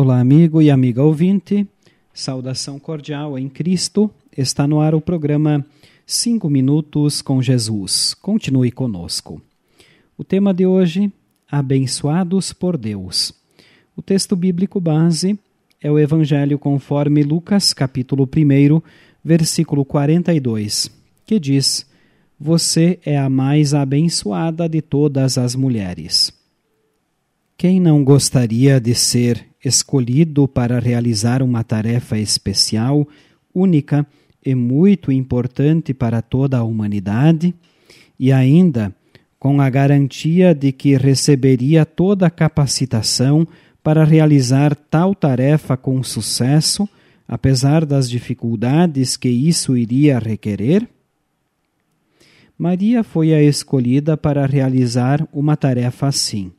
Olá, amigo e amiga ouvinte. Saudação cordial em Cristo. Está no ar o programa 5 Minutos com Jesus. Continue conosco. O tema de hoje: Abençoados por Deus. O texto bíblico base é o Evangelho conforme Lucas, capítulo 1, versículo 42, que diz: Você é a mais abençoada de todas as mulheres. Quem não gostaria de ser escolhido para realizar uma tarefa especial, única e muito importante para toda a humanidade, e ainda com a garantia de que receberia toda a capacitação para realizar tal tarefa com sucesso, apesar das dificuldades que isso iria requerer? Maria foi a escolhida para realizar uma tarefa assim.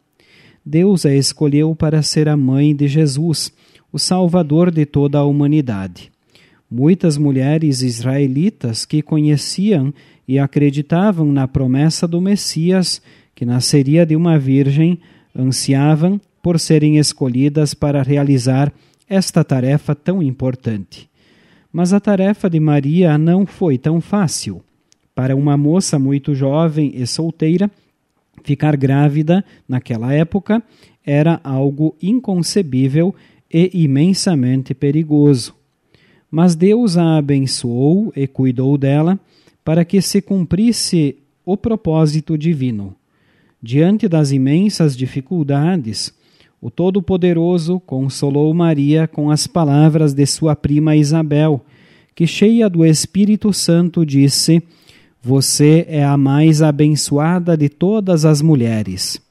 Deus a escolheu para ser a mãe de Jesus, o Salvador de toda a humanidade. Muitas mulheres israelitas que conheciam e acreditavam na promessa do Messias, que nasceria de uma virgem, ansiavam por serem escolhidas para realizar esta tarefa tão importante. Mas a tarefa de Maria não foi tão fácil. Para uma moça muito jovem e solteira, Ficar grávida, naquela época, era algo inconcebível e imensamente perigoso. Mas Deus a abençoou e cuidou dela para que se cumprisse o propósito divino. Diante das imensas dificuldades, o Todo-Poderoso consolou Maria com as palavras de sua prima Isabel, que, cheia do Espírito Santo, disse: você é a mais abençoada de todas as mulheres.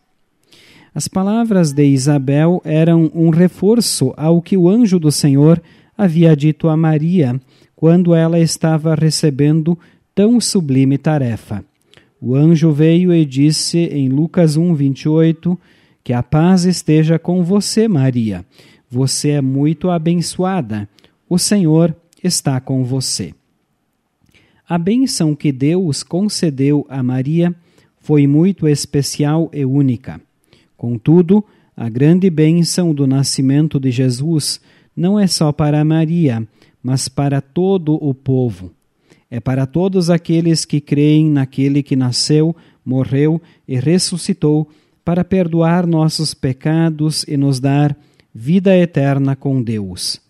As palavras de Isabel eram um reforço ao que o anjo do Senhor havia dito a Maria quando ela estava recebendo tão sublime tarefa. O anjo veio e disse em Lucas 1, 28, que a paz esteja com você, Maria. Você é muito abençoada. O Senhor está com você. A bênção que Deus concedeu a Maria foi muito especial e única. Contudo, a grande bênção do nascimento de Jesus não é só para Maria, mas para todo o povo. É para todos aqueles que creem naquele que nasceu, morreu e ressuscitou para perdoar nossos pecados e nos dar vida eterna com Deus.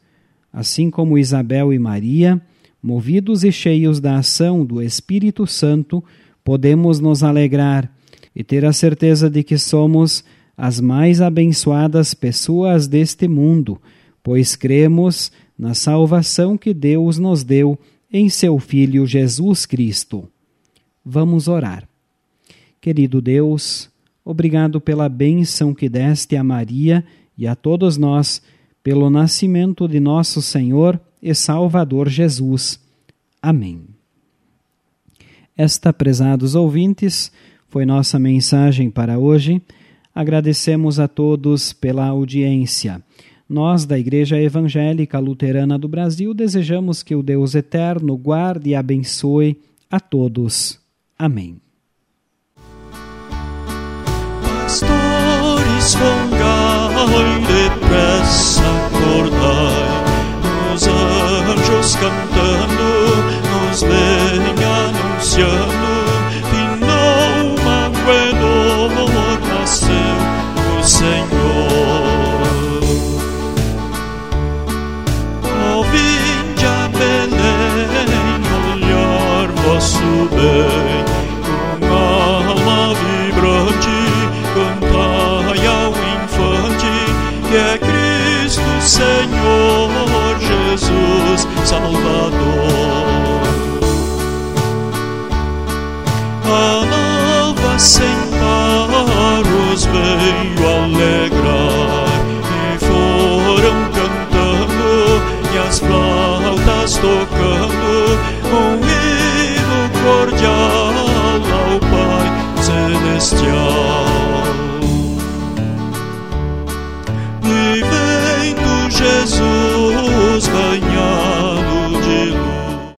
Assim como Isabel e Maria, movidos e cheios da ação do Espírito Santo, podemos nos alegrar e ter a certeza de que somos as mais abençoadas pessoas deste mundo, pois cremos na salvação que Deus nos deu em seu Filho Jesus Cristo. Vamos orar. Querido Deus, obrigado pela bênção que deste a Maria e a todos nós pelo nascimento de nosso Senhor e Salvador Jesus. Amém. Esta, prezados ouvintes, foi nossa mensagem para hoje. Agradecemos a todos pela audiência. Nós, da Igreja Evangélica Luterana do Brasil, desejamos que o Deus Eterno guarde e abençoe a todos. Amém. Pastores, depressa Senhor Jesus Salvador. Alava sentar os veio alegre.